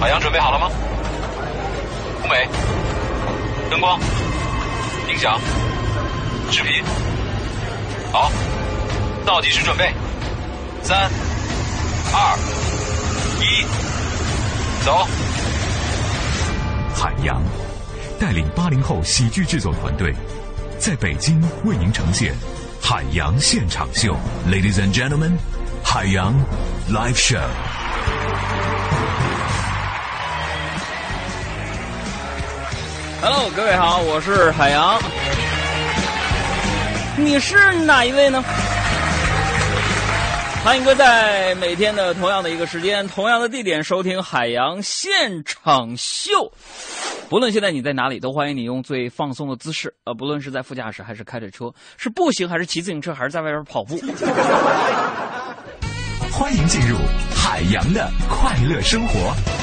海洋准备好了吗？舞美、灯光、音响、视频，好，倒计时准备，三、二、一，走。海洋带领八零后喜剧制作团队，在北京为您呈现《海洋现场秀》，Ladies and Gentlemen，海洋 Live Show。Hello，各位好，我是海洋。你是哪一位呢？欢迎哥在每天的同样的一个时间、同样的地点收听海洋现场秀。不论现在你在哪里，都欢迎你用最放松的姿势，呃，不论是在副驾驶还是开着车，是步行还是骑自行车，还是在外边跑步。欢迎进入海洋的快乐生活。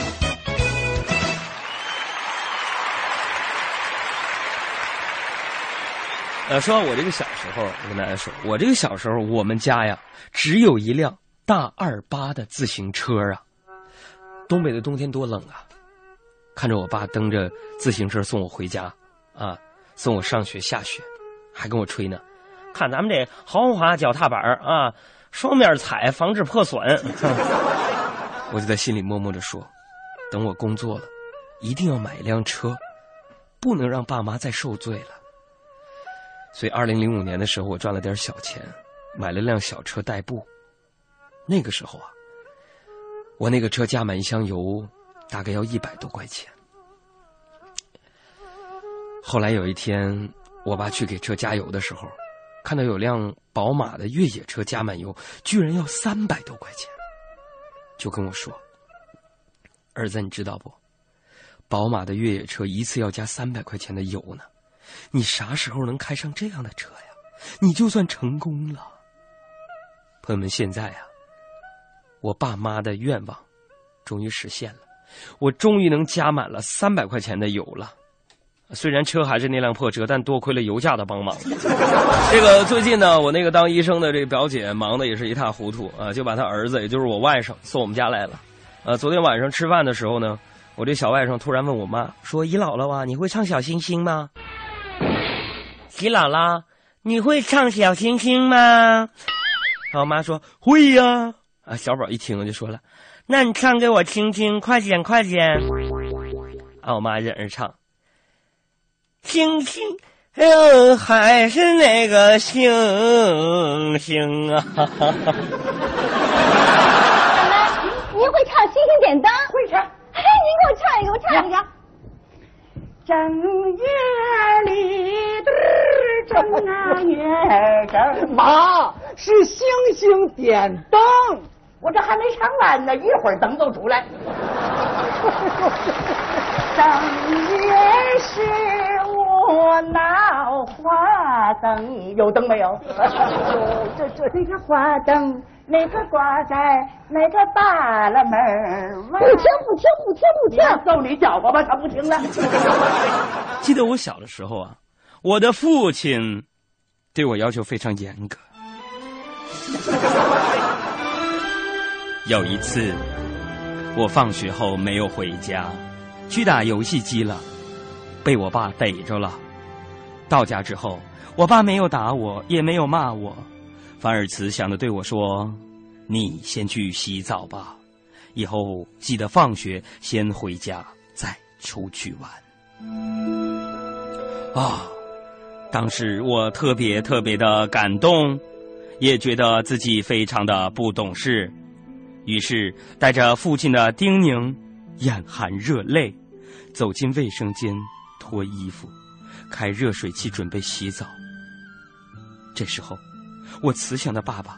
呃，说到我这个小时候，我跟大家说，我这个小时候，我们家呀只有一辆大二八的自行车啊。东北的冬天多冷啊！看着我爸蹬着自行车送我回家，啊，送我上学下学，还跟我吹呢。看咱们这豪华脚踏板啊，双面踩防止破损。我就在心里默默的说，等我工作了，一定要买一辆车，不能让爸妈再受罪了。所以，二零零五年的时候，我赚了点小钱，买了辆小车代步。那个时候啊，我那个车加满一箱油，大概要一百多块钱。后来有一天，我爸去给车加油的时候，看到有辆宝马的越野车加满油，居然要三百多块钱，就跟我说：“儿子，你知道不？宝马的越野车一次要加三百块钱的油呢。”你啥时候能开上这样的车呀？你就算成功了。朋友们，现在啊，我爸妈的愿望终于实现了，我终于能加满了三百块钱的油了。虽然车还是那辆破车，但多亏了油价的帮忙。这个最近呢，我那个当医生的这个表姐忙的也是一塌糊涂啊，就把她儿子，也就是我外甥送我们家来了。呃，昨天晚上吃饭的时候呢，我这小外甥突然问我妈说：“姨姥姥啊，你会唱小星星吗？”齐姥姥，你会唱小星星吗？然后我妈说会呀。啊，小宝一听就说了，那你唱给我听听，快点快点。啊，我妈忍着唱，星星，呃，还是那个星星啊。奶奶，您会唱《星星点灯》？会唱。哎，您给我唱一个，我唱一个。正月里正啊月正，妈是星星点灯，我这还没唱完呢，一会儿灯都出来。正月十五闹花灯，有灯没有？这这这个花灯，那个挂在那个大了门不听不听不听不听，揍你搅和吧，他不听了。记得我小的时候啊，我的父亲对我要求非常严格。有一次，我放学后没有回家，去打游戏机了，被我爸逮着了。到家之后，我爸没有打我，也没有骂我，反而慈祥的对我说：“你先去洗澡吧，以后记得放学先回家，再出去玩。”啊，当时我特别特别的感动，也觉得自己非常的不懂事，于是带着父亲的叮咛，眼含热泪，走进卫生间脱衣服，开热水器准备洗澡。这时候，我慈祥的爸爸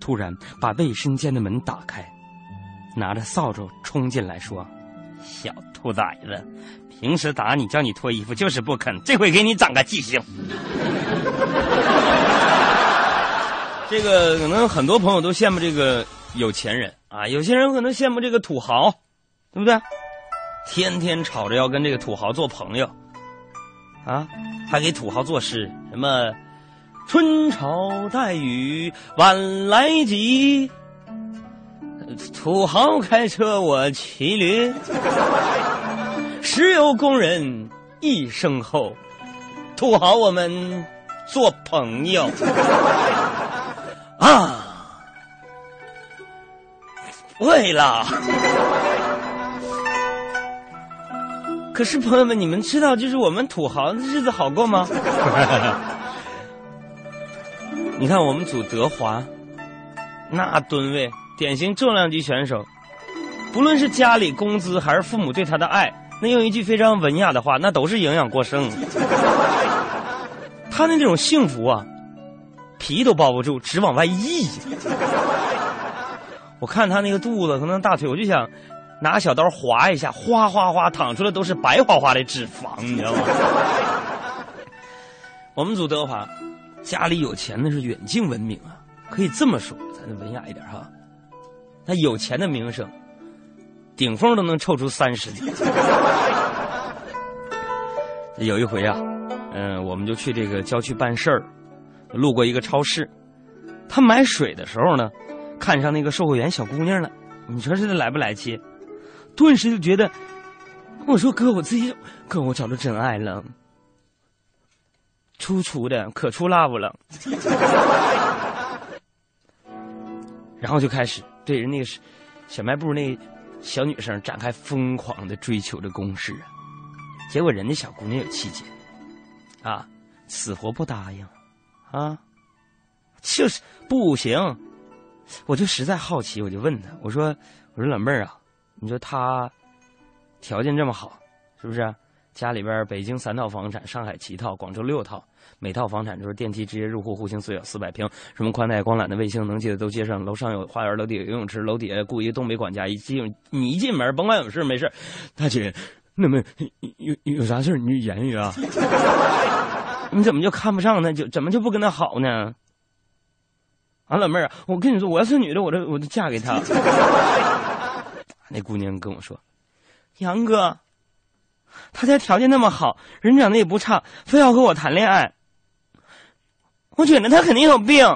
突然把卫生间的门打开，拿着扫帚冲进来说：“小兔崽子！”平时打你叫你脱衣服就是不肯，这回给你长个记性。这个可能很多朋友都羡慕这个有钱人啊，有些人可能羡慕这个土豪，对不对？天天吵着要跟这个土豪做朋友，啊，还给土豪作诗，什么“春潮带雨晚来急”，土豪开车我骑驴，石油工人一声吼，土豪我们做朋友啊！对了。可是朋友们，你们知道就是我们土豪的日子好过吗？你看我们组德华，那吨位典型重量级选手，不论是家里工资还是父母对他的爱，那用一句非常文雅的话，那都是营养过剩。他的那种幸福啊，皮都包不住，只往外溢。我看他那个肚子和那大腿，我就想。拿小刀划一下，哗哗哗，淌出来都是白花花的脂肪，你知道吗？我们组德华，家里有钱那是远近闻名啊，可以这么说，咱文雅一点哈。那有钱的名声，顶峰都能凑出三十。有一回啊，嗯，我们就去这个郊区办事儿，路过一个超市，他买水的时候呢，看上那个售货员小姑娘了，你说这来不来气？顿时就觉得，我说哥，我自己哥，我找到真爱了，粗粗的，可粗辣不了。然后就开始对人那个小卖部那小女生展开疯狂的追求的攻势啊！结果人家小姑娘有气节，啊，死活不答应，啊，就是不行。我就实在好奇，我就问他，我说，我说老妹儿啊。你说他条件这么好，是不是？家里边北京三套房产，上海七套，广州六套，每套房产就是电梯直接入户，户型最小四百平，什么宽带、光缆的、卫星能接的都接上。楼上有花园，楼底有游泳池，楼底下雇一个东北管家，一进你一进门，甭管有事没事，大姐，那么有有啥事你就言语啊？你怎么就看不上他？就怎么就不跟他好呢？啊，老妹儿，我跟你说，我要是女的，我就我就嫁给他。那姑娘跟我说：“杨哥，他家条件那么好，人长得也不差，非要和我谈恋爱，我觉得他肯定有病。”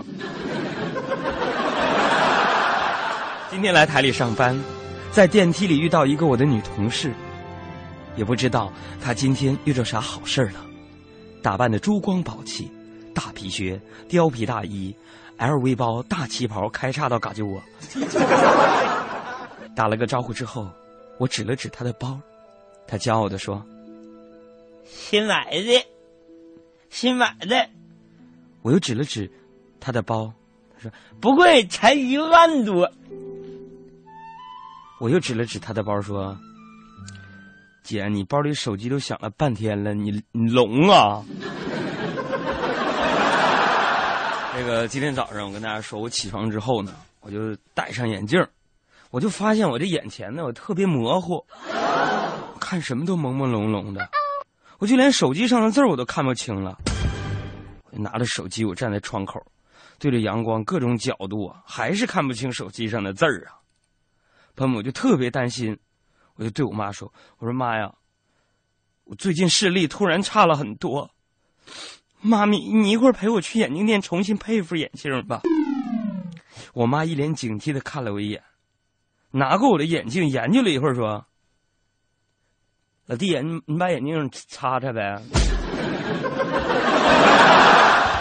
今天来台里上班，在电梯里遇到一个我的女同事，也不知道她今天遇着啥好事了，打扮的珠光宝气，大皮靴、貂皮大衣、LV 包、大旗袍，开叉到嘎肢窝。打了个招呼之后，我指了指他的包，他骄傲的说：“新买的，新买的。”我又指了指他的包，他说：“不贵，才一万多。”我又指了指他的包说：“姐，你包里手机都响了半天了，你你聋啊？” 这个今天早上我跟大家说，我起床之后呢，我就戴上眼镜。我就发现我这眼前呢，我特别模糊，看什么都朦朦胧胧的，我就连手机上的字我都看不清了。我拿着手机，我站在窗口，对着阳光各种角度啊，还是看不清手机上的字儿啊。朋友们，我就特别担心，我就对我妈说：“我说妈呀，我最近视力突然差了很多，妈咪，你一会儿陪我去眼镜店重新配一副眼镜吧。”我妈一脸警惕的看了我一眼。拿过我的眼镜，研究了一会儿，说：“老弟，你你把眼镜擦擦呗。”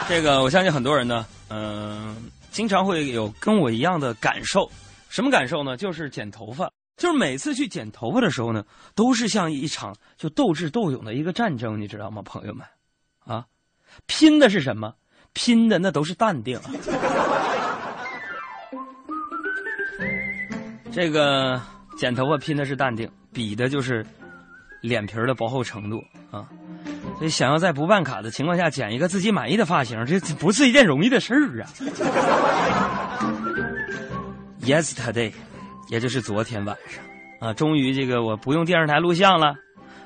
这个我相信很多人呢，嗯，经常会有跟我一样的感受。什么感受呢？就是剪头发，就是每次去剪头发的时候呢，都是像一场就斗智斗勇的一个战争，你知道吗，朋友们？啊，拼的是什么？拼的那都是淡定。这个剪头发拼的是淡定，比的就是脸皮的薄厚程度啊！所以想要在不办卡的情况下剪一个自己满意的发型，这不是一件容易的事儿啊！Yesterday，也就是昨天晚上啊，终于这个我不用电视台录像了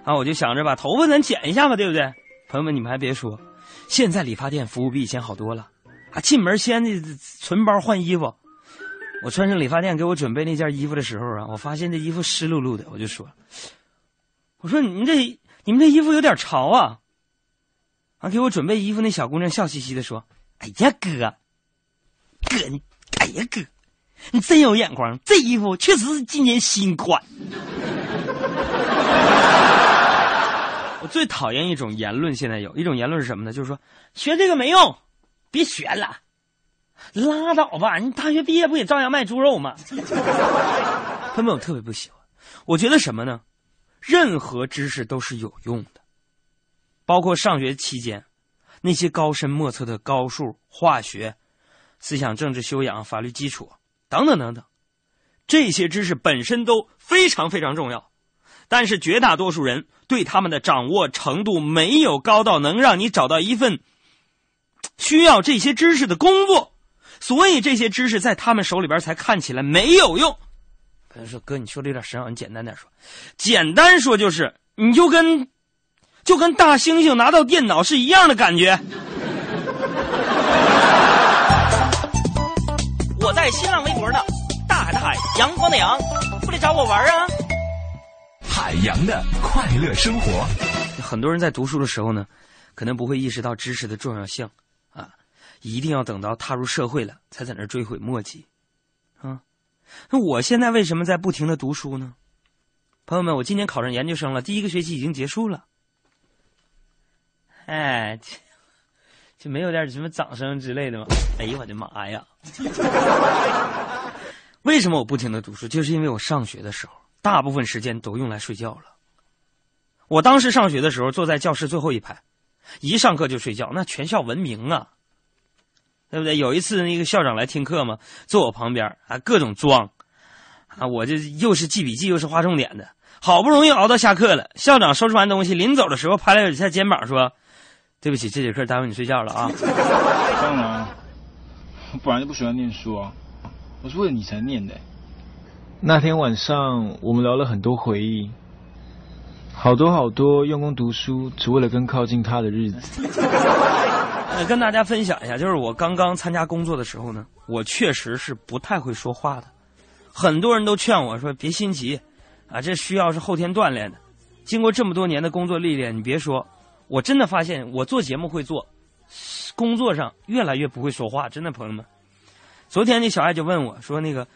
啊，我就想着把头发咱剪一下吧，对不对？朋友们，你们还别说，现在理发店服务比以前好多了啊！进门先的存包换衣服。我穿上理发店给我准备那件衣服的时候啊，我发现这衣服湿漉漉的，我就说：“我说你们这你们这衣服有点潮啊。”啊，给我准备衣服那小姑娘笑嘻嘻的说：“哎呀哥，哥你，哎呀哥，你真有眼光，这衣服确实是今年新款。我最讨厌一种言论，现在有一种言论是什么呢？就是说学这个没用，别学了，拉倒吧！你大学毕业不也照样卖猪肉吗？他们我特别不喜欢。我觉得什么呢？任何知识都是有用的，包括上学期间那些高深莫测的高数、化学、思想政治修养、法律基础等等等等，这些知识本身都非常非常重要。但是绝大多数人对他们的掌握程度没有高到能让你找到一份需要这些知识的工作，所以这些知识在他们手里边才看起来没有用。可能说哥，你说的有点深奥，你简单点说。简单说就是，你就跟就跟大猩猩拿到电脑是一样的感觉。我在新浪微博呢，大海的海，阳光的阳，不来找我玩啊。海洋的快乐生活，很多人在读书的时候呢，可能不会意识到知识的重要性啊，一定要等到踏入社会了，才在那追悔莫及啊。那我现在为什么在不停的读书呢？朋友们，我今年考上研究生了，第一个学期已经结束了。哎，就没有点什么掌声之类的吗？哎呀，我的妈呀！为什么我不停的读书？就是因为我上学的时候。大部分时间都用来睡觉了。我当时上学的时候，坐在教室最后一排，一上课就睡觉，那全校闻名啊，对不对？有一次那个校长来听课嘛，坐我旁边啊，各种装，啊，我这又是记笔记又是划重点的，好不容易熬到下课了，校长收拾完东西，临走的时候拍了我一下肩膀，说：“对不起，这节课耽误你睡觉了啊。”当然，我本来就不喜欢念书啊，我是为了你才念的。那天晚上，我们聊了很多回忆，好多好多用功读书只为了更靠近他的日子。跟大家分享一下，就是我刚刚参加工作的时候呢，我确实是不太会说话的。很多人都劝我说：“别心急，啊，这需要是后天锻炼的。”经过这么多年的工作历练，你别说，我真的发现我做节目会做，工作上越来越不会说话。真的，朋友们，昨天那小爱就问我说：“那个。”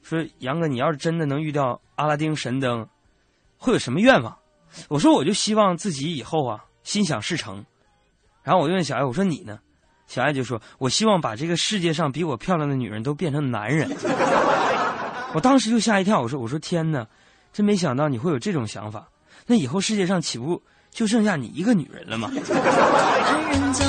说杨哥，你要是真的能遇到阿拉丁神灯，会有什么愿望？我说我就希望自己以后啊心想事成。然后我就问小艾，我说你呢？小艾就说，我希望把这个世界上比我漂亮的女人都变成男人。我当时就吓一跳，我说我说天哪，真没想到你会有这种想法。那以后世界上岂不就剩下你一个女人了吗？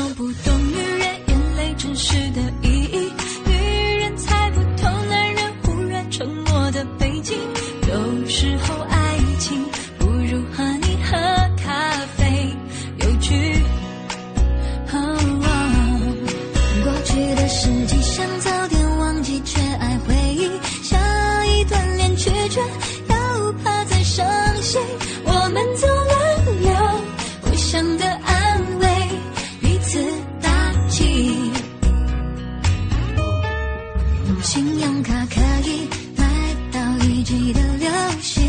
一季的流星，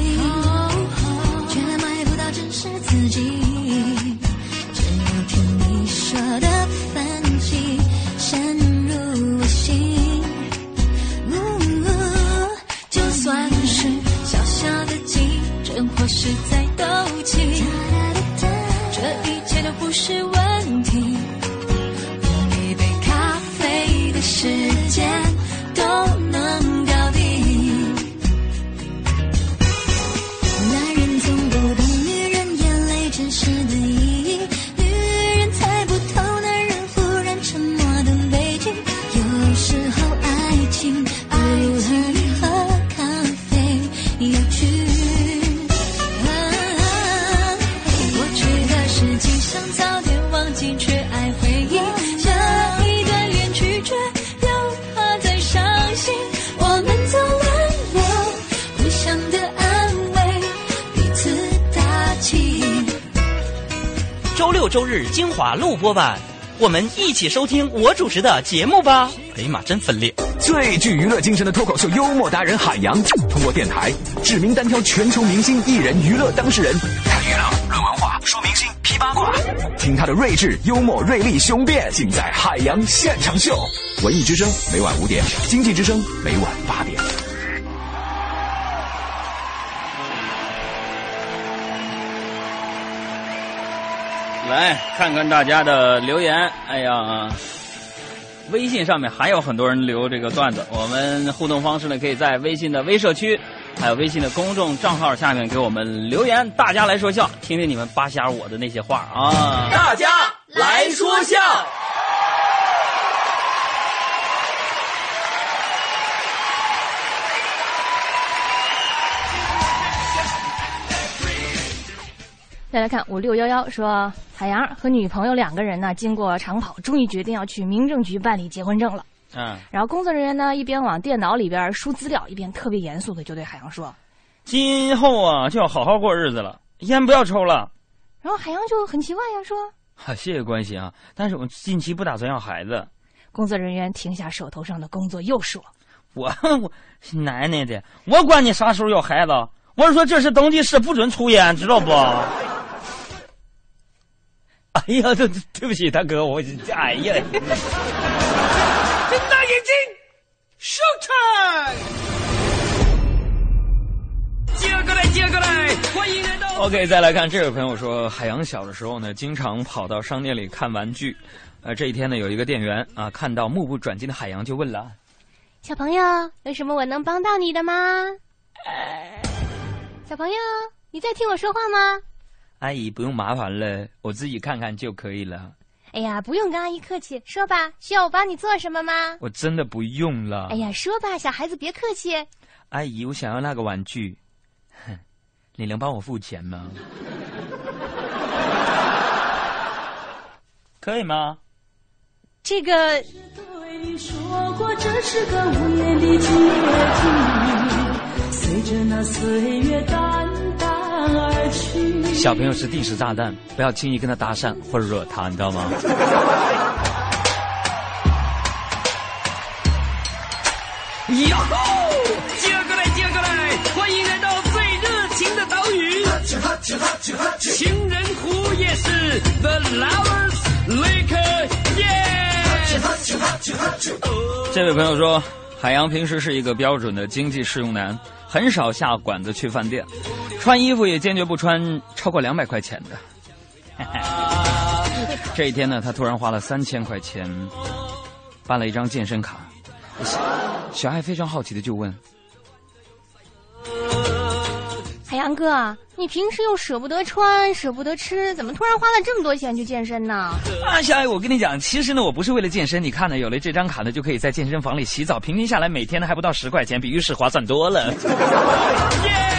却买不到真实自己。华录播版，我们一起收听我主持的节目吧。哎呀妈，真分裂！最具娱乐精神的脱口秀幽默达人海洋，通过电台指名单挑全球明星艺人娱乐当事人，谈娱乐论文化说明星批八卦，听他的睿智幽默锐利雄辩，尽在海洋现场秀。文艺之声每晚五点，经济之声每晚八点。来看看大家的留言。哎呀，微信上面还有很多人留这个段子。我们互动方式呢，可以在微信的微社区，还有微信的公众账号下面给我们留言。大家来说笑，听听你们扒瞎我的那些话啊！大家来说笑。再来看五六幺幺说，海洋和女朋友两个人呢，经过长跑，终于决定要去民政局办理结婚证了。嗯，然后工作人员呢，一边往电脑里边输资料，一边特别严肃的就对海洋说：“今后啊，就要好好过日子了，烟不要抽了。”然后海洋就很奇怪呀，说：“哈，谢谢关心啊，但是我近期不打算要孩子。”工作人员停下手头上的工作，又说：“我我奶奶的，我管你啥时候要孩子，我是说这是登记室不准抽烟，知道不？”哎呀，对对不起，大哥，我哎呀，睁大眼睛，show time，接过来，接过来，欢迎来到。OK，再来看这位朋友说，海洋小的时候呢，经常跑到商店里看玩具。呃，这一天呢，有一个店员啊，看到目不转睛的海洋，就问了：“小朋友，有什么我能帮到你的吗？”小朋友，你在听我说话吗？阿姨不用麻烦了，我自己看看就可以了。哎呀，不用跟阿姨客气，说吧，需要我帮你做什么吗？我真的不用了。哎呀，说吧，小孩子别客气。阿姨，我想要那个玩具，哼，你能帮我付钱吗？可以吗？这个。小朋友是定时炸弹，不要轻易跟他搭讪或者惹他，你知道吗？呀吼！接过来，接过来，欢迎来到最热情的岛屿——情人湖夜市 The Lovers Lake，耶！这位朋友说，海洋平时是一个标准的经济适用男。很少下馆子去饭店，穿衣服也坚决不穿超过两百块钱的。这一天呢，他突然花了三千块钱办了一张健身卡。小爱非常好奇的就问：“海洋哥，你平时又舍不得穿，舍不得吃，怎么突然花了这么多钱去健身呢？”啊，小爱，我跟你讲，其实呢，我不是为了健身。你看呢，有了这张卡呢，就可以在健身房里洗澡，平均下来每天呢还不到十块钱，比浴室划算多了。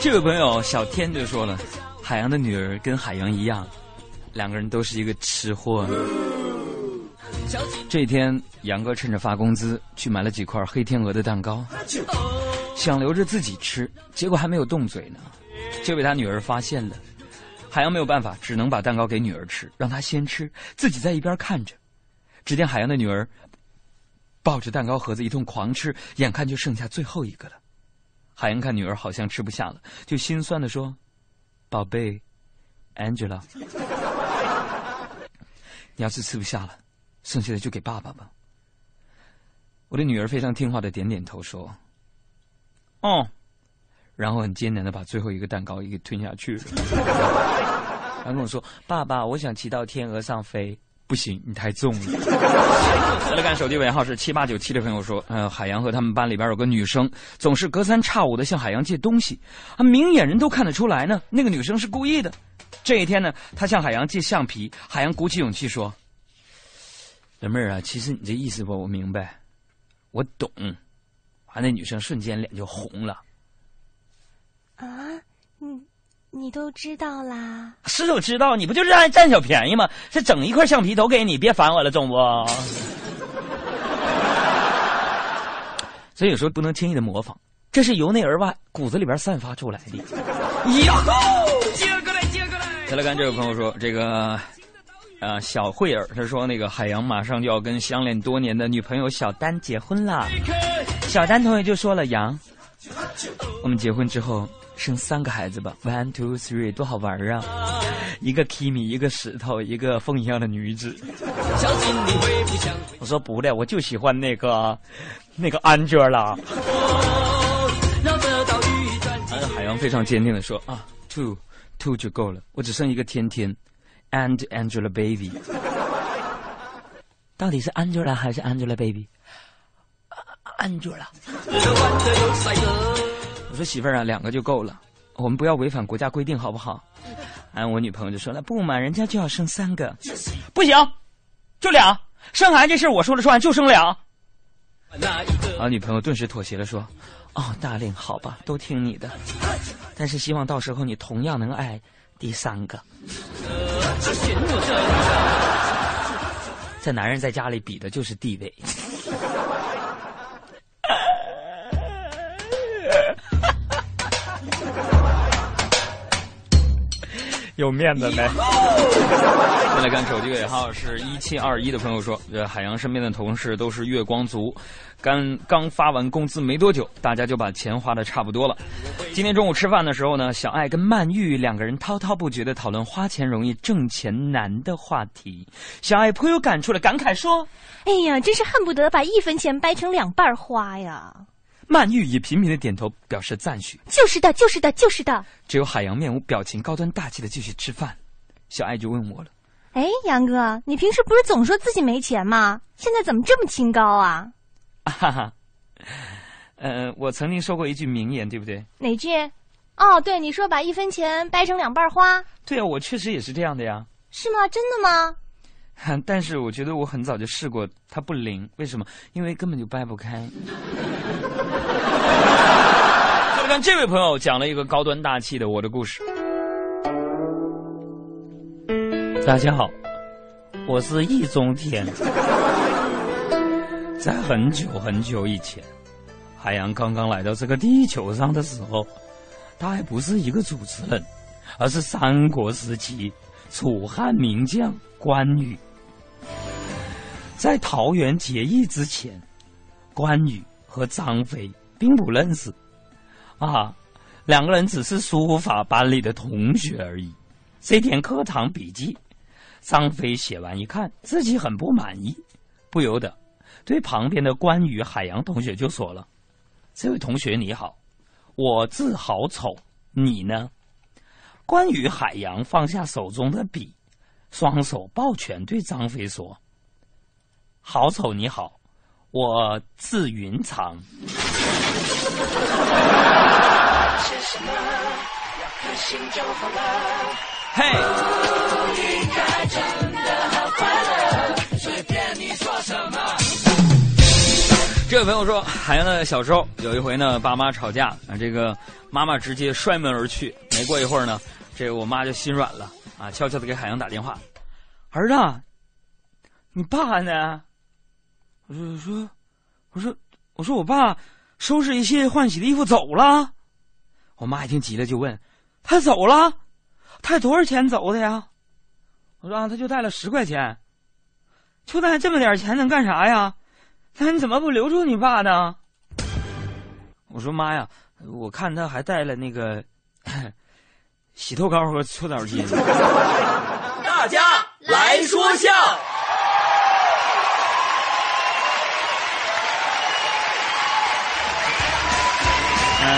这位朋友小天就说了，海洋的女儿跟海洋一样，两个人都是一个吃货。这天，杨哥趁着发工资去买了几块黑天鹅的蛋糕，想留着自己吃，结果还没有动嘴呢，就被他女儿发现了。海洋没有办法，只能把蛋糕给女儿吃，让她先吃，自己在一边看着。只见海洋的女儿抱着蛋糕盒子一通狂吃，眼看就剩下最后一个了。海洋看女儿好像吃不下了，就心酸的说：“宝贝，Angela，你要是吃不下了。”剩下的就给爸爸吧。我的女儿非常听话的点点头说：“哦。”然后很艰难的把最后一个蛋糕也给吞下去了。然后跟我说：“爸爸，我想骑到天鹅上飞。”不行，你太重了。来看手机尾号是七八九七的朋友说：“呃，海洋和他们班里边有个女生，总是隔三差五的向海洋借东西，啊，明眼人都看得出来呢。那个女生是故意的。这一天呢，她向海洋借橡皮，海洋鼓起勇气说。”老妹儿啊，其实你这意思吧，我明白，我懂。完，那女生瞬间脸就红了。啊，你都知道啦？是我知道，你不就是爱占小便宜吗？这整一块橡皮都给你，别烦我了，中不？所以有时候不能轻易的模仿，这是由内而外骨子里边散发出来的。呀吼！接过来，接过来。再来看这位朋友说，这个。啊，小慧儿，他说那个海洋马上就要跟相恋多年的女朋友小丹结婚了。小丹同学就说了：“杨，我们结婚之后生三个孩子吧，one two three，多好玩啊！一个 Kimi，一个石头，一个风一样的女子。我说不的，我就喜欢那个那个 Angela。海洋非常坚定的说啊，two two 就够了，我只剩一个天天，and Angelababy。到底是 Angela 还是 Angelababy？Angela。我说媳妇儿啊，两个就够了，我们不要违反国家规定，好不好？哎，我女朋友就说了，不嘛，人家就要生三个，不行，就俩，生孩子这事我说了算，就生俩。啊，女朋友顿时妥协了，说，哦，大令，好吧，都听你的，但是希望到时候你同样能爱第三个。这男人在家里比的就是地位。有面子没？再来看手机尾号是一七二一的朋友说，呃，海洋身边的同事都是月光族，刚刚发完工资没多久，大家就把钱花的差不多了。今天中午吃饭的时候呢，小爱跟曼玉两个人滔滔不绝的讨论花钱容易挣钱难的话题。小爱颇有感触的感慨说：“哎呀，真是恨不得把一分钱掰成两半花呀！”曼玉也频频的点头表示赞许。就是的，就是的，就是的。只有海洋面无表情、高端大气的继续吃饭。小爱就问我了：“哎，杨哥，你平时不是总说自己没钱吗？现在怎么这么清高啊？”哈哈，呃，我曾经说过一句名言，对不对？哪句？哦，对，你说把一分钱掰成两半花。对啊，我确实也是这样的呀。是吗？真的吗？但是我觉得我很早就试过，它不灵。为什么？因为根本就掰不开。再来看这位朋友讲了一个高端大气的我的故事。大家好，我是易中天。在很久很久以前，海洋刚刚来到这个地球上的时候，他还不是一个主持人，而是三国时期楚汉名将关羽。在桃园结义之前，关羽和张飞并不认识，啊，两个人只是书法班里的同学而已。这天课堂笔记，张飞写完一看，自己很不满意，不由得对旁边的关羽、海洋同学就说了：“这位同学你好，我字好丑，你呢？”关羽、海洋放下手中的笔，双手抱拳对张飞说。好丑你好，我字云长。嘿。这位朋友说，海洋的小时候有一回呢，爸妈吵架，啊，这个妈妈直接摔门而去。没过一会儿呢，这个我妈就心软了，啊，悄悄的给海洋打电话，儿子，你爸呢？我说，我说，我说，我说，我爸收拾一些换洗的衣服走了。我妈一听急了，就问：“他走了？他多少钱走的呀？”我说：“啊，他就带了十块钱，就带这么点钱能干啥呀？那你怎么不留住你爸呢？”我说：“妈呀，我看他还带了那个 洗头膏和搓澡巾。”大家来说笑。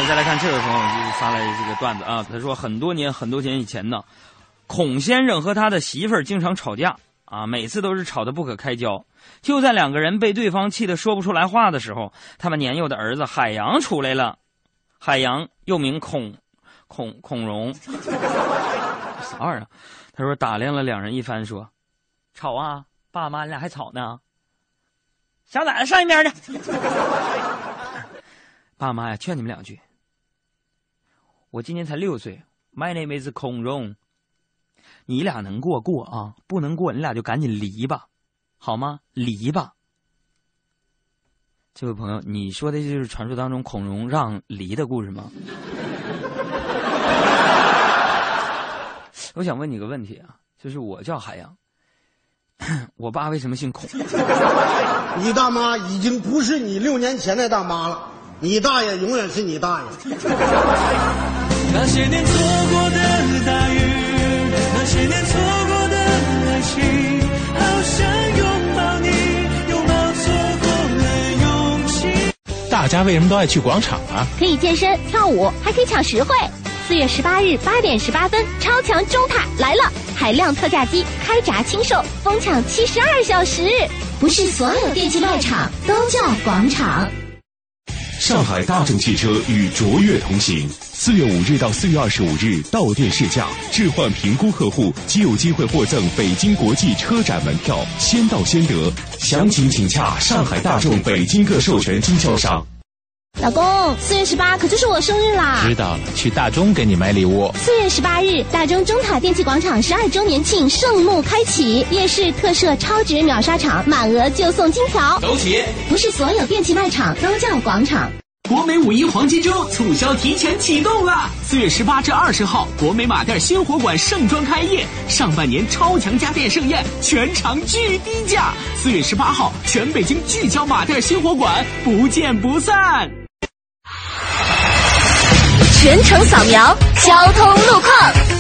再来看这位朋友就是发来这个段子啊，他说很多年很多年以前呢，孔先生和他的媳妇儿经常吵架啊，每次都是吵得不可开交。就在两个人被对方气得说不出来话的时候，他们年幼的儿子海洋出来了。海洋又名孔孔孔融，啥玩意儿？他说打量了两人一番，说：“吵啊，爸妈，你俩还吵呢？小崽子上一边去。”爸妈呀，劝你们两句。我今年才六岁，My name is 孔融。你俩能过过啊，不能过你俩就赶紧离吧，好吗？离吧。这位朋友，你说的就是传说当中孔融让梨的故事吗？我想问你个问题啊，就是我叫海洋，我爸为什么姓孔？你大妈已经不是你六年前那大妈了。你大爷永远是你大爷。那些年错过的大雨，那些年错过的爱情，好想拥抱你，拥抱错过的勇气。大家为什么都爱去广场啊？可以健身、跳舞，还可以抢实惠。四月十八日八点十八分，超强中塔来了，海量特价机开闸清售，疯抢七十二小时。不是所有电器卖场都叫广场。上海大众汽车与卓越同行，四月五日到四月二十五日到店试驾，置换评估客户即有机会获赠北京国际车展门票，先到先得。详情请洽上海大众北京各授权经销商。老公，四月十八可就是我生日啦！知道了，去大中给你买礼物。四月十八日，大中中塔电器广场十二周年庆盛幕开启，夜市特设超值秒杀场，满额就送金条。走起！不是所有电器卖场都叫广场。国美五一黄金周促销提前启动了，四月十八至二十号，国美马甸新火馆盛装开业，上半年超强家电盛宴，全场巨低价。四月十八号，全北京聚焦马甸新火馆，不见不散。全程扫描交通路况。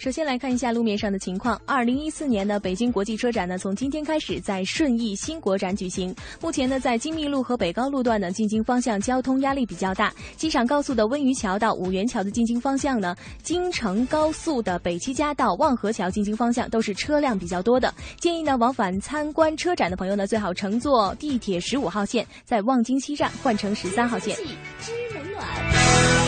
首先来看一下路面上的情况。二零一四年的北京国际车展呢，从今天开始在顺义新国展举行。目前呢，在金密路和北高路段呢，进京方向交通压力比较大。机场高速的温榆桥到五元桥的进京方向呢，京承高速的北七家到望河桥进京方向都是车辆比较多的。建议呢，往返参观车展的朋友呢，最好乘坐地铁十五号线，在望京西站换乘十三号线。冷暖。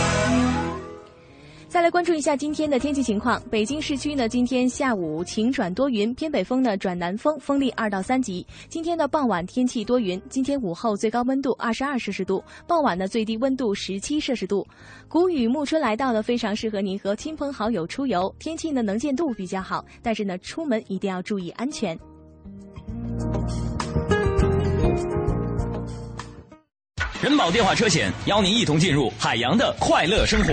再来关注一下今天的天气情况。北京市区呢，今天下午晴转多云，偏北风呢转南风，风力二到三级。今天的傍晚天气多云，今天午后最高温度二十二摄氏度，傍晚呢最低温度十七摄氏度。谷雨暮春来到了，非常适合您和亲朋好友出游，天气呢能见度比较好，但是呢出门一定要注意安全。人保电话车险邀您一同进入海洋的快乐生活。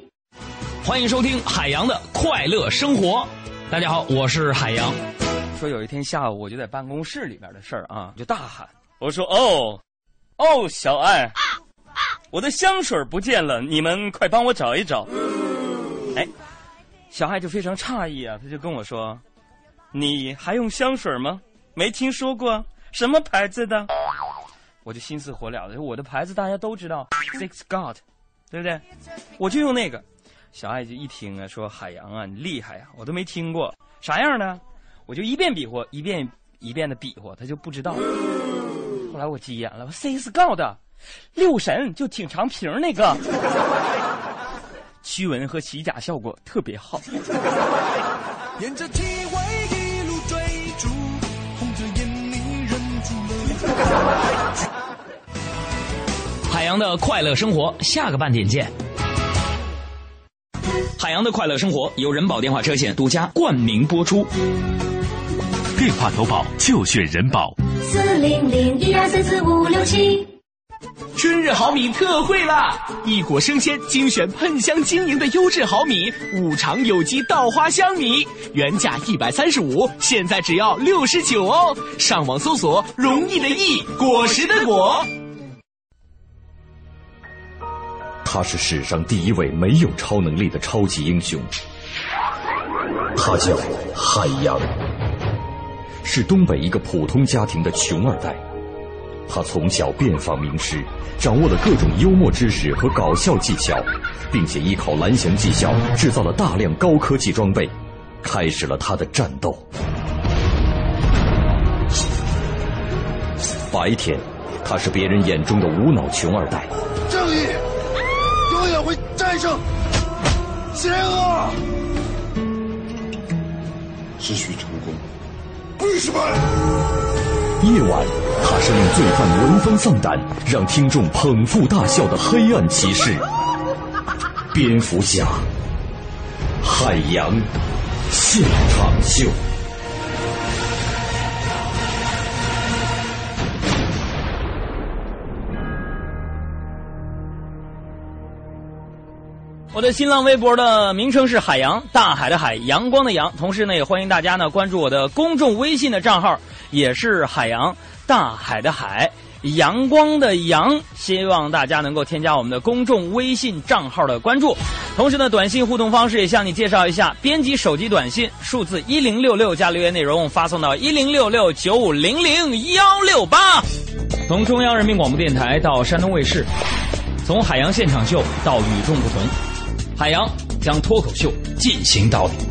欢迎收听海洋的快乐生活。大家好，我是海洋。说有一天下午，我就在办公室里边的事儿啊，就大喊：“我说哦，哦，小爱，我的香水不见了，你们快帮我找一找。”哎，小爱就非常诧异啊，他就跟我说：“你还用香水吗？没听说过，什么牌子的？”我就心思火燎的，我的牌子大家都知道，Six God，对不对？我就用那个。小爱就一听啊，说海洋啊，你厉害呀，我都没听过，啥样呢？我就一遍比划，一遍一遍的比划，他就不知道。后来我急眼了，我 CS GO 的，六神就挺长瓶那个，驱蚊和洗甲效果特别好。沿着体外一路追逐，红着眼你忍住了。海洋的快乐生活，下个半点见。海洋的快乐生活由人保电话车险独家冠名播出，电话投保就选人保。四零零一二三四五六七。春日好米特惠啦！一果生鲜精选喷香晶莹的优质好米，五常有机稻花香米，原价一百三十五，现在只要六十九哦。上网搜索“容易的易，果实的果”。他是史上第一位没有超能力的超级英雄，他叫海洋，是东北一个普通家庭的穷二代。他从小遍访名师，掌握了各种幽默知识和搞笑技巧，并且依靠蓝翔技校制造了大量高科技装备，开始了他的战斗。白天，他是别人眼中的无脑穷二代。战胜邪恶。只许成功，不许失败。夜晚，他是令罪犯闻风丧胆，让听众捧腹大笑的黑暗骑士——蝙蝠侠。海洋现场秀。我的新浪微博的名称是海洋，大海的海，阳光的阳。同时呢，也欢迎大家呢关注我的公众微信的账号，也是海洋，大海的海，阳光的阳。希望大家能够添加我们的公众微信账号的关注。同时呢，短信互动方式也向你介绍一下：编辑手机短信数字一零六六加留言内容发送到一零六六九五零零幺六八。从中央人民广播电台到山东卫视，从海洋现场秀到与众不同。海洋将脱口秀进行到底。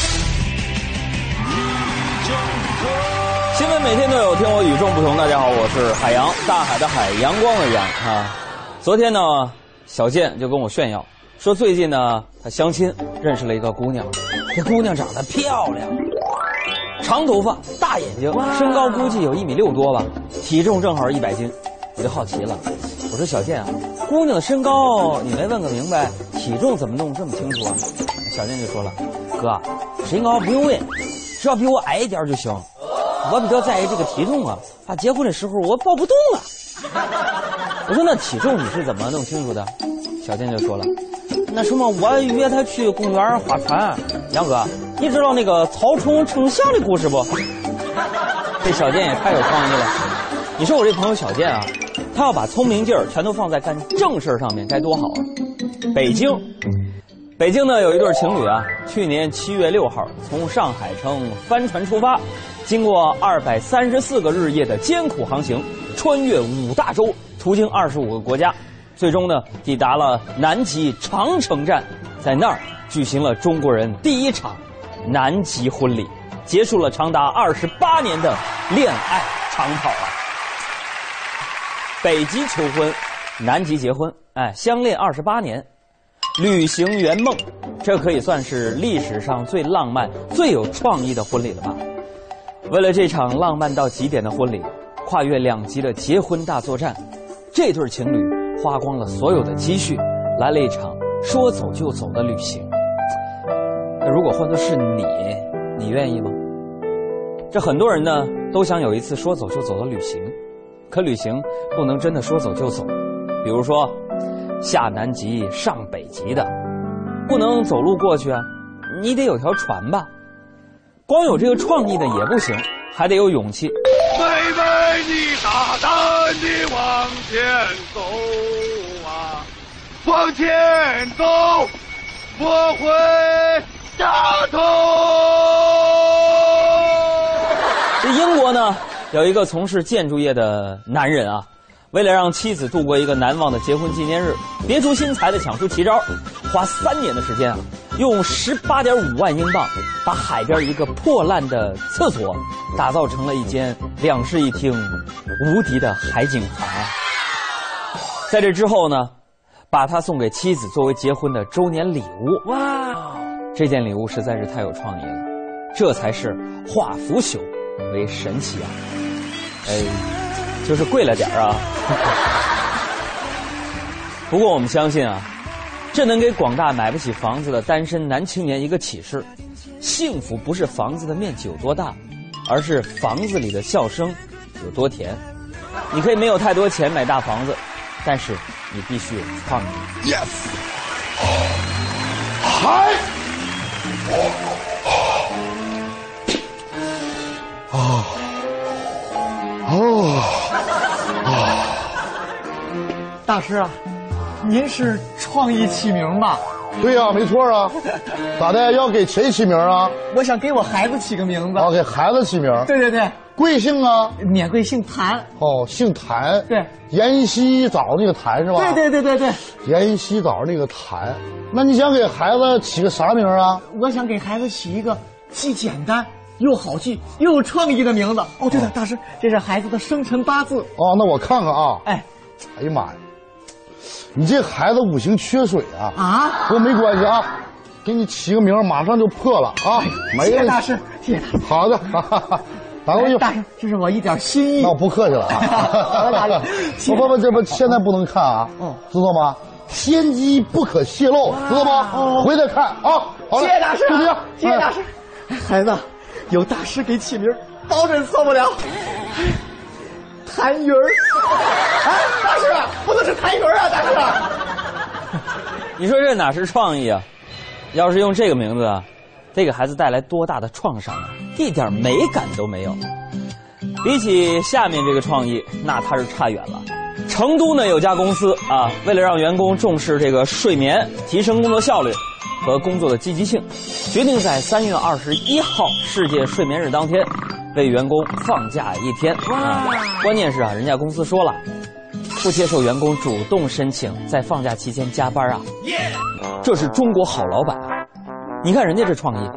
每天都有，听我与众不同。大家好，我是海洋，大海的海，阳光的阳啊。昨天呢，小健就跟我炫耀说，最近呢，他相亲认识了一个姑娘，这姑娘长得漂亮，长头发，大眼睛，身高估计有一米六多吧，体重正好一百斤。我就好奇了，我说小健啊，姑娘的身高你没问个明白，体重怎么弄这么清楚啊？小健就说了，哥，身高不用问，只要比我矮一点就行。我比较在意这个体重啊，怕结婚的时候我抱不动了。我说那体重你是怎么弄清楚的？小健就说了，那什么，我约他去公园划船。杨哥，你知道那个曹冲称象的故事不？这小健也太有创意了。你说我这朋友小健啊，他要把聪明劲儿全都放在干正事儿上面，该多好啊！北京，北京呢有一对情侣啊，去年七月六号从上海城帆船出发。经过二百三十四个日夜的艰苦航行，穿越五大洲，途经二十五个国家，最终呢抵达了南极长城站，在那儿举行了中国人第一场南极婚礼，结束了长达二十八年的恋爱长跑啊！北极求婚，南极结婚，哎，相恋二十八年，旅行圆梦，这可以算是历史上最浪漫、最有创意的婚礼了吧？为了这场浪漫到极点的婚礼，跨越两极的结婚大作战，这对情侣花光了所有的积蓄，来了一场说走就走的旅行。那如果换作是你，你愿意吗？这很多人呢都想有一次说走就走的旅行，可旅行不能真的说走就走。比如说，下南极上北极的，不能走路过去啊，你得有条船吧。光有这个创意的也不行，还得有勇气。妹妹，你大胆地往前走啊，往前走，我会打头。这英国呢，有一个从事建筑业的男人啊。为了让妻子度过一个难忘的结婚纪念日，别出心裁的想出奇招，花三年的时间啊，用十八点五万英镑把海边一个破烂的厕所打造成了一间两室一厅无敌的海景房。在这之后呢，把它送给妻子作为结婚的周年礼物。哇，这件礼物实在是太有创意了，这才是化腐朽为神奇啊！哎。就是贵了点啊，不过我们相信啊，这能给广大买不起房子的单身男青年一个启示：幸福不是房子的面积有多大，而是房子里的笑声有多甜。你可以没有太多钱买大房子，但是你必须有创意。Yes，嗨，啊，哦。大师啊，您是创意起名吧？对呀，没错啊。咋的？要给谁起名啊？我想给我孩子起个名字。哦，给孩子起名。对对对。贵姓啊？免贵姓谭。哦，姓谭。对，沿溪枣那个谭是吧？对对对对对，沿溪枣那个谭。那你想给孩子起个啥名啊？我想给孩子起一个既简单又好记又有创意的名字。哦，对了，大师，这是孩子的生辰八字。哦，那我看看啊。哎，哎呀妈呀，你这孩子五行缺水啊！啊，不过没关系啊，给你起个名，马上就破了啊！没谢谢大师，谢谢大师。好的，哈哈哈。打过去，大师，这是我一点心意。那我不客气了啊！不不不，这不现在不能看啊，嗯知道吗？天机不可泄露，知道吗？回来看啊！好谢谢大师，就这样，谢谢大师。孩子，有大师给起名，保准错不了。谭云儿，哎，大师，不能是台云啊，大师。你说这哪是创意啊？要是用这个名字啊？得给孩子带来多大的创伤啊！一点美感都没有。比起下面这个创意，那他是差远了。成都呢有家公司啊，为了让员工重视这个睡眠，提升工作效率和工作的积极性，决定在三月二十一号世界睡眠日当天，为员工放假一天。啊，关键是啊，人家公司说了，不接受员工主动申请在放假期间加班啊。这是中国好老板。你看人家这创意，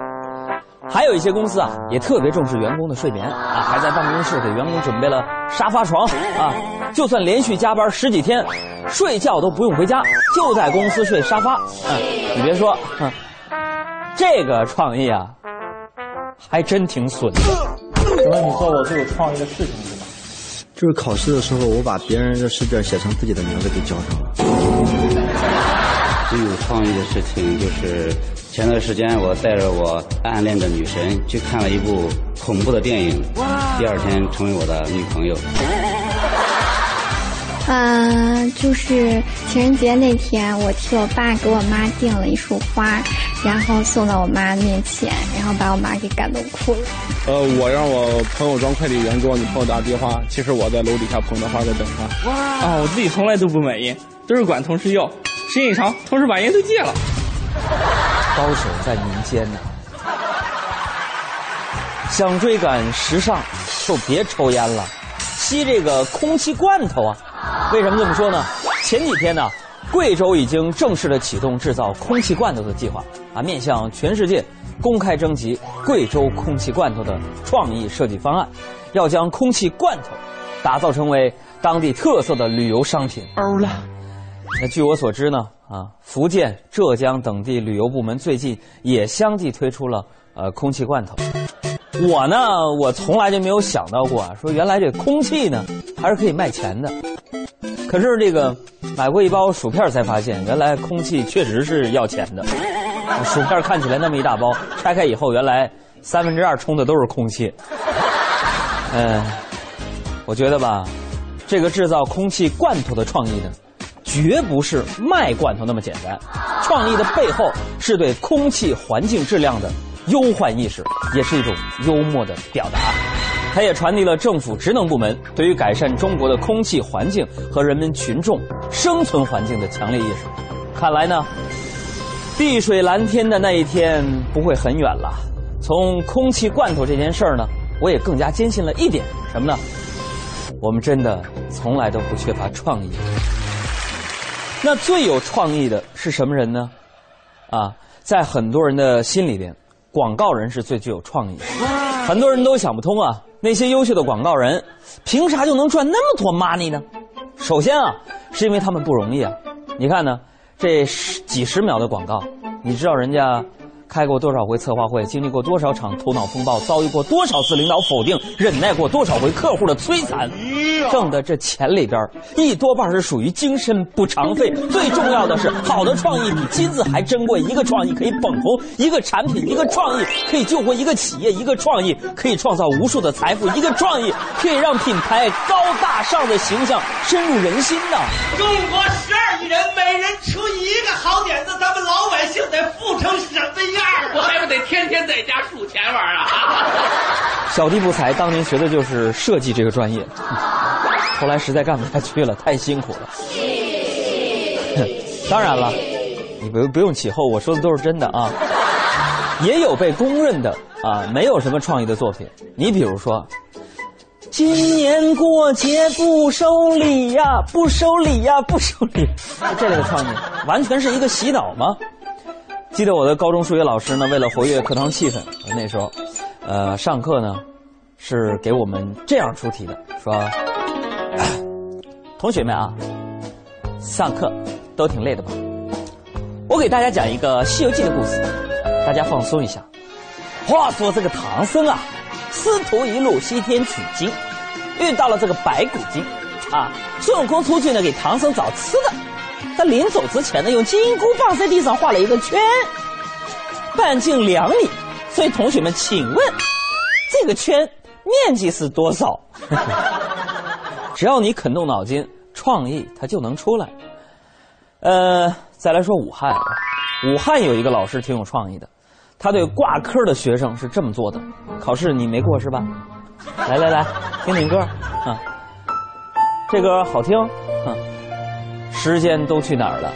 还有一些公司啊，也特别重视员工的睡眠啊，还在办公室给员工准备了沙发床啊，就算连续加班十几天，睡觉都不用回家，就在公司睡沙发。嗯，你别说，哼，这个创意啊，还真挺损的。请问你做过最有创意的事情是什么？就是考试的时候，我把别人的试卷写成自己的名字给交上了。最有创意的事情就是前段时间我带着我暗恋的女神去看了一部恐怖的电影，第二天成为我的女朋友。嗯，就是情人节那天，我替我爸给我妈订了一束花，然后送到我妈面前，然后把我妈给感动哭了。呃，我让我朋友装快递员给我女朋友打电话，其实我在楼底下捧着花在等她。哇！啊，我自己从来都不买烟，都是管同事要。时间一长，同事把烟都戒了。高手在民间呢，想追赶时尚，就别抽烟了，吸这个空气罐头啊！为什么这么说呢？前几天呢，贵州已经正式的启动制造空气罐头的计划啊，面向全世界公开征集贵州空气罐头的创意设计方案，要将空气罐头打造成为当地特色的旅游商品。欧了。那据我所知呢，啊，福建、浙江等地旅游部门最近也相继推出了呃空气罐头。我呢，我从来就没有想到过，说原来这空气呢还是可以卖钱的。可是这个买过一包薯片才发现，原来空气确实是要钱的。薯片看起来那么一大包，拆开以后原来三分之二充的都是空气。嗯，我觉得吧，这个制造空气罐头的创意呢。绝不是卖罐头那么简单，创意的背后是对空气环境质量的忧患意识，也是一种幽默的表达。它也传递了政府职能部门对于改善中国的空气环境和人民群众生存环境的强烈意识。看来呢，碧水蓝天的那一天不会很远了。从空气罐头这件事儿呢，我也更加坚信了一点什么呢？我们真的从来都不缺乏创意。那最有创意的是什么人呢？啊，在很多人的心里边，广告人是最具有创意的。很多人都想不通啊，那些优秀的广告人，凭啥就能赚那么多 money 呢？首先啊，是因为他们不容易啊。你看呢，这十几十秒的广告，你知道人家开过多少回策划会，经历过多少场头脑风暴，遭遇过多少次领导否定，忍耐过多少回客户的摧残，挣的这钱里边一多半是属于精神补偿费。最重要的是，好的创意比金子还珍贵。一个创意可以捧红一个产品，一个创意可以救活一个企业，一个创意可以创造无数的财富，一个创意可以让品牌高大上的形象深入人心呐。中国十二人，每人出一个好点子，咱们老百姓得富成什么样？我还不得天天在家数钱玩啊？小弟不才，当年学的就是设计这个专业，后来实在干不下去了，太辛苦了。当然了，你不不用起哄，我说的都是真的啊。也有被公认的啊，没有什么创意的作品。你比如说，今年过节不收礼呀，不收礼呀，不收礼。这类的创意，完全是一个洗脑吗？记得我的高中数学老师呢，为了活跃课堂气氛，那时候，呃，上课呢，是给我们这样出题的，说，同学们啊，上课都挺累的吧？我给大家讲一个《西游记》的故事，大家放松一下。话说这个唐僧啊，师徒一路西天取经，遇到了这个白骨精，啊，孙悟空出去呢给唐僧找吃的，他临走之前呢，用金箍棒在地上画了一个圈，半径两米。所以同学们，请问这个圈面积是多少？只要你肯动脑筋，创意它就能出来。呃，再来说武汉，武汉有一个老师挺有创意的。他对挂科的学生是这么做的：考试你没过是吧？来来来，听听歌啊，这歌好听。哼，时间都去哪儿了？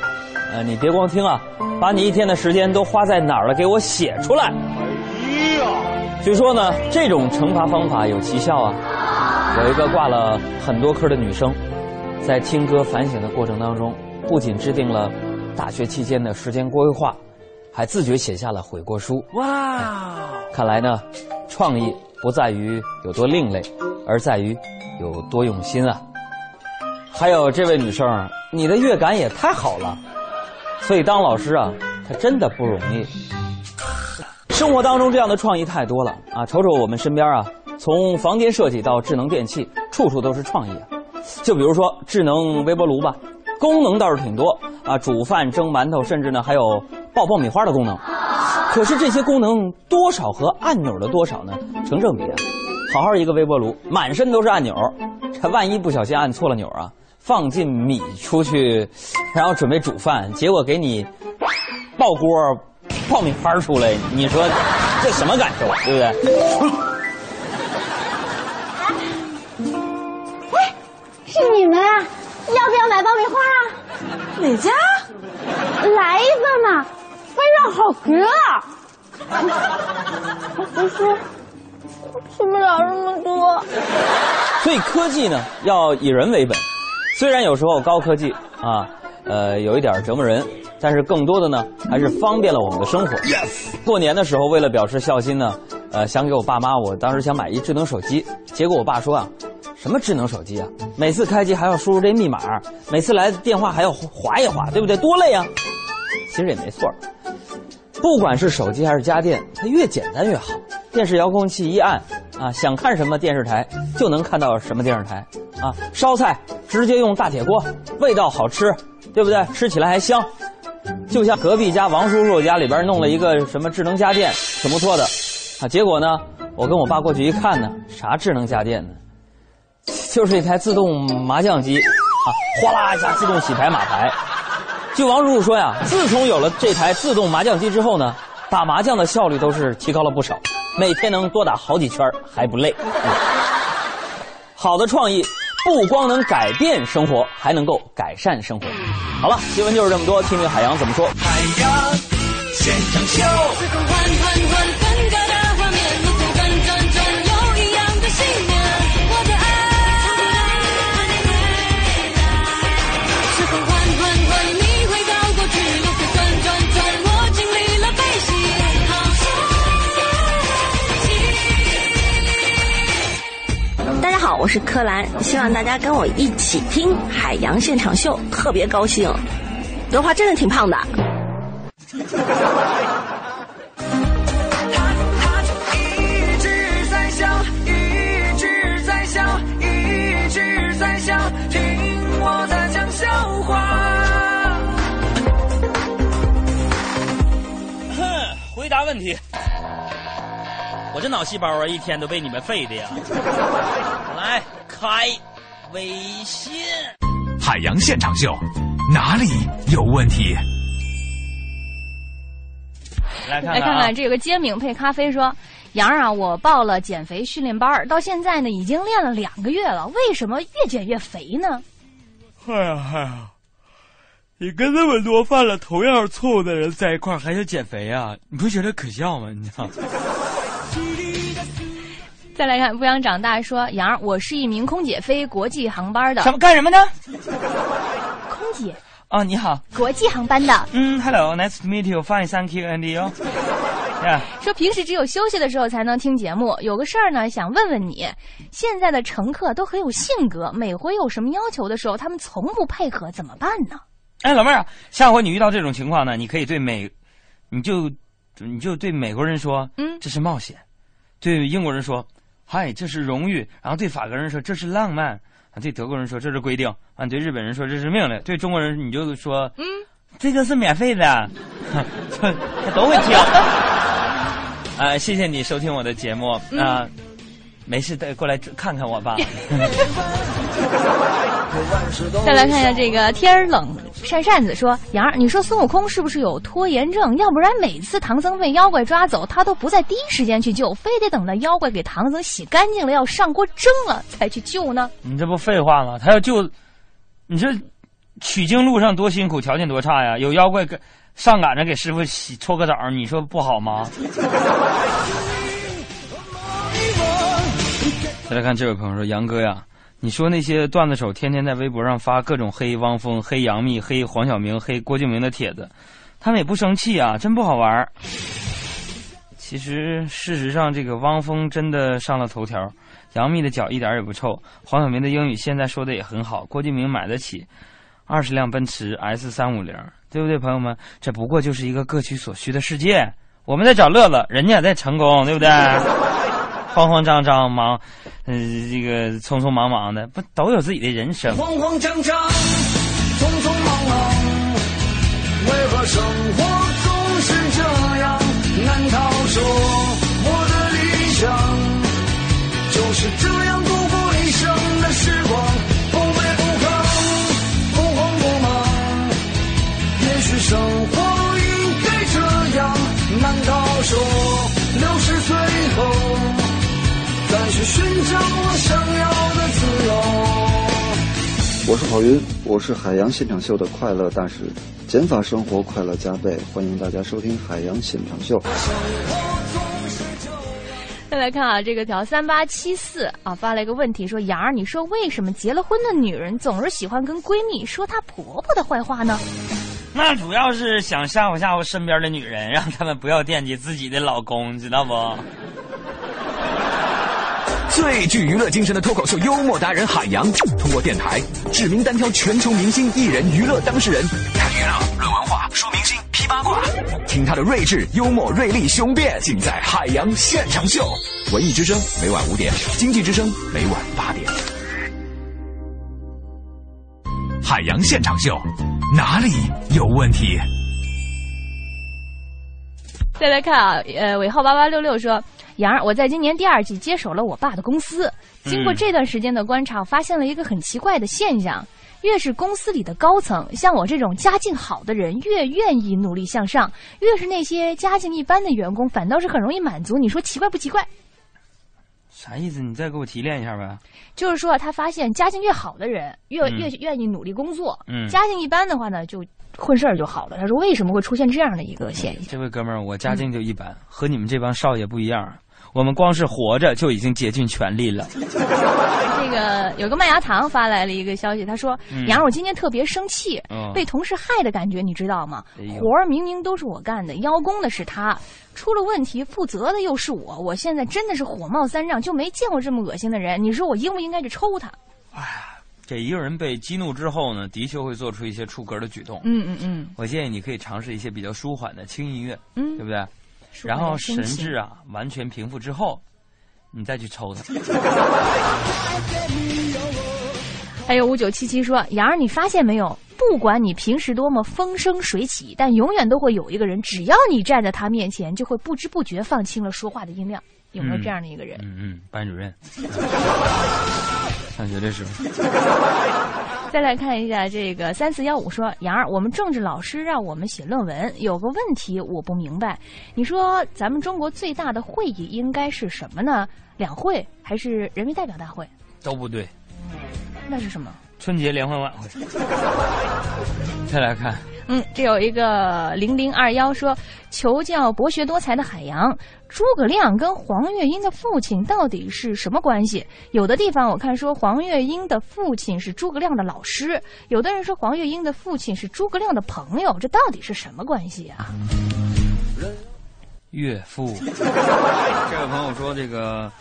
呃，你别光听啊，把你一天的时间都花在哪儿了，给我写出来。哎呀，据说呢，这种惩罚方法有奇效啊。有一个挂了很多科的女生，在听歌反省的过程当中，不仅制定了大学期间的时间规划。还自觉写下了悔过书。哇！看来呢，创意不在于有多另类，而在于有多用心啊。还有这位女生，你的乐感也太好了，所以当老师啊，她真的不容易。生活当中这样的创意太多了啊！瞅瞅我们身边啊，从房间设计到智能电器，处处都是创意啊。就比如说智能微波炉吧，功能倒是挺多啊，煮饭、蒸馒头，甚至呢还有。爆爆米花的功能，可是这些功能多少和按钮的多少呢成正比啊！好好一个微波炉，满身都是按钮，这万一不小心按错了钮啊，放进米出去，然后准备煮饭，结果给你爆锅爆米花出来，你说这什么感受，对不对？哎，是你们啊？要不要买爆米花啊？哪家？来一份嘛。味道好极了，我说吃不了那么多。所以科技呢要以人为本，虽然有时候高科技啊，呃有一点折磨人，但是更多的呢还是方便了我们的生活。过年的时候为了表示孝心呢，呃想给我爸妈，我当时想买一智能手机，结果我爸说啊，什么智能手机啊，每次开机还要输入这密码，每次来电话还要划一划，对不对？多累啊！其实也没错。不管是手机还是家电，它越简单越好。电视遥控器一按，啊，想看什么电视台就能看到什么电视台。啊，烧菜直接用大铁锅，味道好吃，对不对？吃起来还香。就像隔壁家王叔叔家里边弄了一个什么智能家电，挺不错的。啊，结果呢，我跟我爸过去一看呢，啥智能家电呢？就是一台自动麻将机，啊，哗啦一下自动洗牌码牌。据王叔叔说呀，自从有了这台自动麻将机之后呢，打麻将的效率都是提高了不少，每天能多打好几圈还不累。好的创意不光能改变生活，还能够改善生活。好了，新闻就是这么多，听听海洋怎么说。海洋现场秀。我是柯蓝，希望大家跟我一起听海洋现场秀，特别高兴。德华真的挺胖的。我这脑细胞啊，一天都被你们废的呀！来开微信，海洋现场秀，哪里有问题？来看来看看这个煎饼配咖啡说：“杨啊，我报了减肥训练班，到现在呢已经练了两个月了，为什么越减越肥呢？”哎呀哎呀，你跟那么多犯了同样错误的人在一块儿，还想减肥啊？你不觉得可笑吗？你知道？再来看不想长大说杨儿，我是一名空姐，飞国际航班的。什么干什么呢？空姐，哦，你好，国际航班的。嗯，Hello，nice to meet you，fine，thank you，and you。Yeah 说平时只有休息的时候才能听节目，有个事儿呢，想问问你，现在的乘客都很有性格，每回有什么要求的时候，他们从不配合，怎么办呢？哎，老妹儿啊，下回你遇到这种情况呢，你可以对美，你就你就对美国人说，嗯，这是冒险；对英国人说，嗨，这是荣誉；然后对法国人说，这是浪漫；啊，对德国人说，这是规定；啊，对日本人说，这是命令；对中国人你就说，嗯，这个是免费的，这他都会听。啊、谢谢你收听我的节目啊、没事的，过来看看我吧。再来看一下这个天儿冷扇扇子说：“杨儿，你说孙悟空是不是有拖延症？要不然每次唐僧被妖怪抓走，他都不在第一时间去救，非得等到妖怪给唐僧洗干净了，要上锅蒸了才去救呢？你这不废话吗？他要救，你这取经路上多辛苦，条件多差呀！有妖怪给上赶着给师傅洗搓个澡，你说不好吗？再来看这位朋友说：“杨哥呀，你说那些段子手天天在微博上发各种黑汪峰、黑杨幂、黑黄晓明、黑郭敬明的帖子，他们也不生气啊，真不好玩儿。其实事实上，这个汪峰真的上了头条，杨幂的脚一点也不臭，黄晓明的英语现在说的也很好，郭敬明买得起二十辆奔驰 S 三五零，对不对，朋友们？这不过就是一个各取所需的世界。我们在找乐子，人家也在成功，对不对？慌慌张张忙，嗯、这个匆匆忙忙的，不都有自己的人生？慌慌张张，匆匆忙忙，为何生活总是这样？难道说我的理想就是这样度过一生的时光？不卑不亢，不慌不忙，也许生活去寻找我想要的自由？我是郝云，我是海洋现场秀的快乐大使，减法生活快乐加倍，欢迎大家收听海洋现场秀。再来看啊，这个条三八七四啊发了一个问题，说杨儿，你说为什么结了婚的女人总是喜欢跟闺蜜说她婆婆的坏话呢？那主要是想吓唬吓唬身边的女人，让他们不要惦记自己的老公，知道不？最具娱乐精神的脱口秀幽默达人海洋，通过电台指名单挑全球明星、艺人、娱乐当事人，谈娱乐、论文化、说明星、批八卦，听他的睿智、幽默、锐利、雄辩，尽在海洋现场秀。文艺之声每晚五点，经济之声每晚八点。海洋现场秀，哪里有问题？再来看啊，呃，尾号八八六六说，杨儿，我在今年第二季接手了我爸的公司，经过嗯这段时间的观察，我发现了一个很奇怪的现象。越是公司里的高层，像我这种家境好的人，越愿意努力向上；越是那些家境一般的员工，反倒是很容易满足。你说奇怪不奇怪？啥意思？你再给我提炼一下呗。就是说，他发现家境越好的人，越、嗯越愿意努力工作；嗯家境一般的话呢，就混事儿就好了。他说，为什么会出现这样的一个现象？这位哥们儿，我家境就一般，和你们这帮少爷不一样。我们光是活着就已经竭尽全力了。这个有个麦芽糖发来了一个消息，他说：“嗯杨儿，我今天特别生气，嗯被同事害的感觉，你知道吗？哎活儿明明都是我干的，邀功的是他，出了问题负责的又是我，我现在真的是火冒三丈，就没见过这么恶心的人。你说我应不应该去抽他？哎呀这一个人被激怒之后呢，的确会做出一些出格的举动。嗯嗯嗯，我建议你可以尝试一些比较舒缓的轻音乐，嗯对不对？然后神志啊完全平复之后，你再去抽他。还有五九七七说：“杨儿，你发现没有？不管你平时多么风生水起，但永远都会有一个人，只要你站在他面前，就会不知不觉放轻了说话的音量。有没有嗯这样的一个人？嗯嗯，班主任，上学的时候，再来看一下这个三四幺五说：“杨儿，我们政治老师让我们写论文，有个问题我不明白。你说咱们中国最大的会议应该是什么呢？两会还是人民代表大会？都不对。那是什么？春节联欢晚会。再来看，嗯，这有一个零零二幺说，求教博学多才的海洋，诸葛亮跟黄月英的父亲到底是什么关系？有的地方我看说黄月英的父亲是诸葛亮的老师，有的人说黄月英的父亲是诸葛亮的朋友，这到底是什么关系啊？岳父，这位朋友说这个。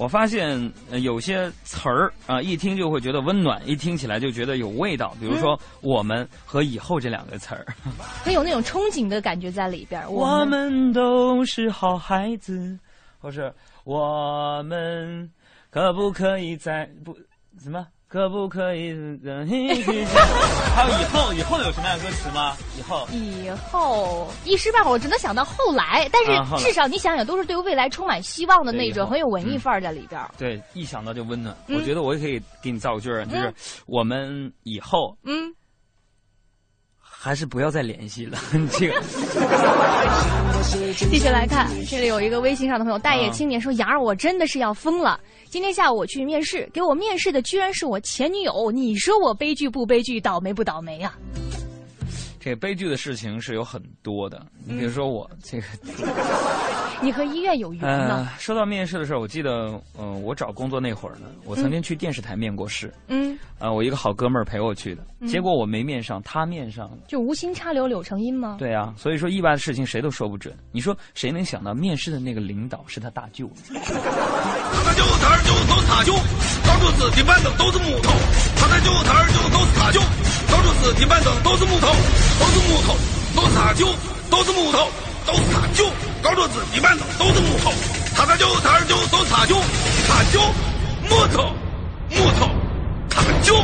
我发现有些词儿啊，一听就会觉得温暖，一听起来就觉得有味道。比如说“我们”和“以后”这两个词儿，很有那种憧憬的感觉在里边。我们都是好孩子，或是我们可不可以在不什么？可不可以？还有以后，以后有什么样的歌词吗？以后，以后一时半会儿我只能想到后来，但是至少你想想，都是对未来充满希望的那种，很有文艺范儿在里边。对，一想到就温暖。我觉得我也可以给你造个句儿，就是我们以后，嗯。还是不要再联系了。这个，继续来看，这里有一个微信上的朋友，待业青年说：“杨儿，我真的是要疯了！今天下午我去面试，给我面试的居然是我前女友。你说我悲剧不悲剧，倒霉不倒霉啊？”这悲剧的事情是有很多的，你比如说我这个，你和医院有缘呢。说到面试的时候，我记得，嗯，我找工作那会儿呢，我曾经去电视台面过试。嗯。啊，我一个好哥们儿陪我去的，结果我没面上，他面上了。就无心插柳柳成荫吗？对啊，所以说意外的事情谁都说不准。你说谁能想到面试的那个领导是他大舅？他大舅子儿就都是他舅，高柱子的板凳都是木头。他的舅子儿就都是他舅，高柱子的板凳都是木头。都是木头，都是他舅，都是木头，都是他舅。高桌子、地板子都是木头，他的舅、他二舅都是他舅，他舅木头，木头，他舅。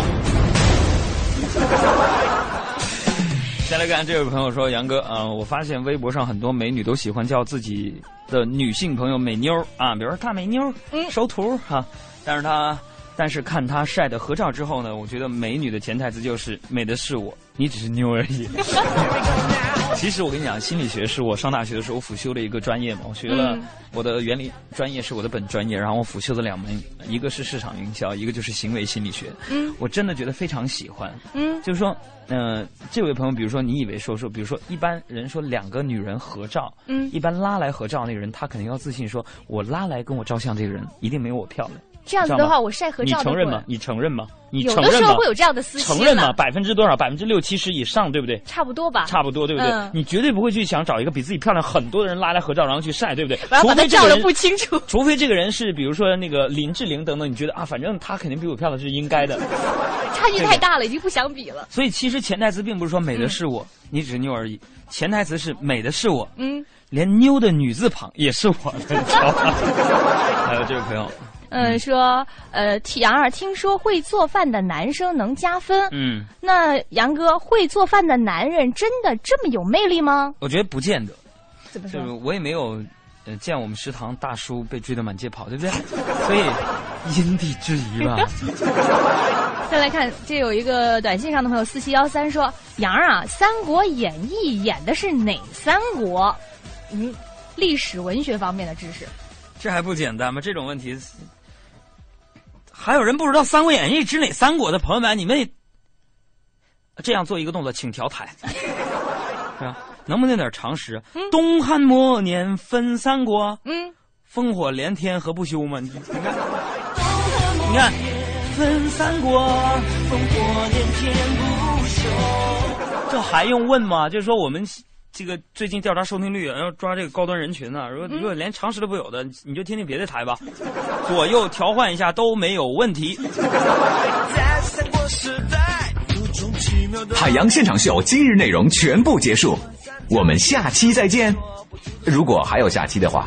再来看这位朋友说：“杨哥啊，我发现微博上很多美女都喜欢叫自己的女性朋友美妞啊，比如说大美妞，嗯，收徒哈。但是她，但是看她晒的合照之后呢，我觉得美女的潜台词就是美的是我。”你只是妞而已。其实我跟你讲，心理学是我上大学的时候辅修的一个专业嘛。我学了我的原理专业是我的本专业，然后我辅修的两门，一个是市场营销，一个就是行为心理学。嗯，我真的觉得非常喜欢。嗯，就是说，嗯，这位朋友，比如说你以为说说，比如说一般人说两个女人合照，嗯，一般拉来合照那个人，他肯定要自信说，我拉来跟我照相这个人一定没有我漂亮。这样子的话，我晒合照。你承认吗？你承认吗？你有的时候会有这样的私心。承认吗？百分之多少？百分之六七十以上，对不对？差不多吧。差不多，对不对？你绝对不会去想找一个比自己漂亮很多的人拉来合照，然后去晒，对不对？我要把他照的不清楚。除非这个人是，比如说那个林志玲等等，你觉得啊，反正他肯定比我漂亮是应该的。差距太大了，已经不想比了。所以其实潜台词并不是说美的是我，你只是妞而已。潜台词是美的是我，嗯，连妞的女字旁也是我的。还有这位朋友。嗯，说呃，杨儿听说会做饭的男生能加分。嗯，那杨哥会做饭的男人真的这么有魅力吗？我觉得不见得。怎么说？我也没有呃见我们食堂大叔被追得满街跑，对不对？所以 因地制宜吧。再来看，这有一个短信上的朋友四七幺三说：“杨儿啊，《三国演义》演的是哪三国？嗯，历史文学方面的知识。这还不简单吗？这种问题。还有人不知道《三国演义》指哪三国的朋友们，你们这样做一个动作，请调台，是 吧？能不能有点常识？东汉末年分三国，嗯，烽火连天何不休嘛？你看，你看，分三国，烽火连天不休，这还用问吗？就是说我们。这个最近调查收听率，要抓这个高端人群呢。如果如果连常识都不有的，你就听听别的台吧，左右调换一下都没有问题。海洋现场秀今日内容全部结束，我们下期再见。如果还有下期的话。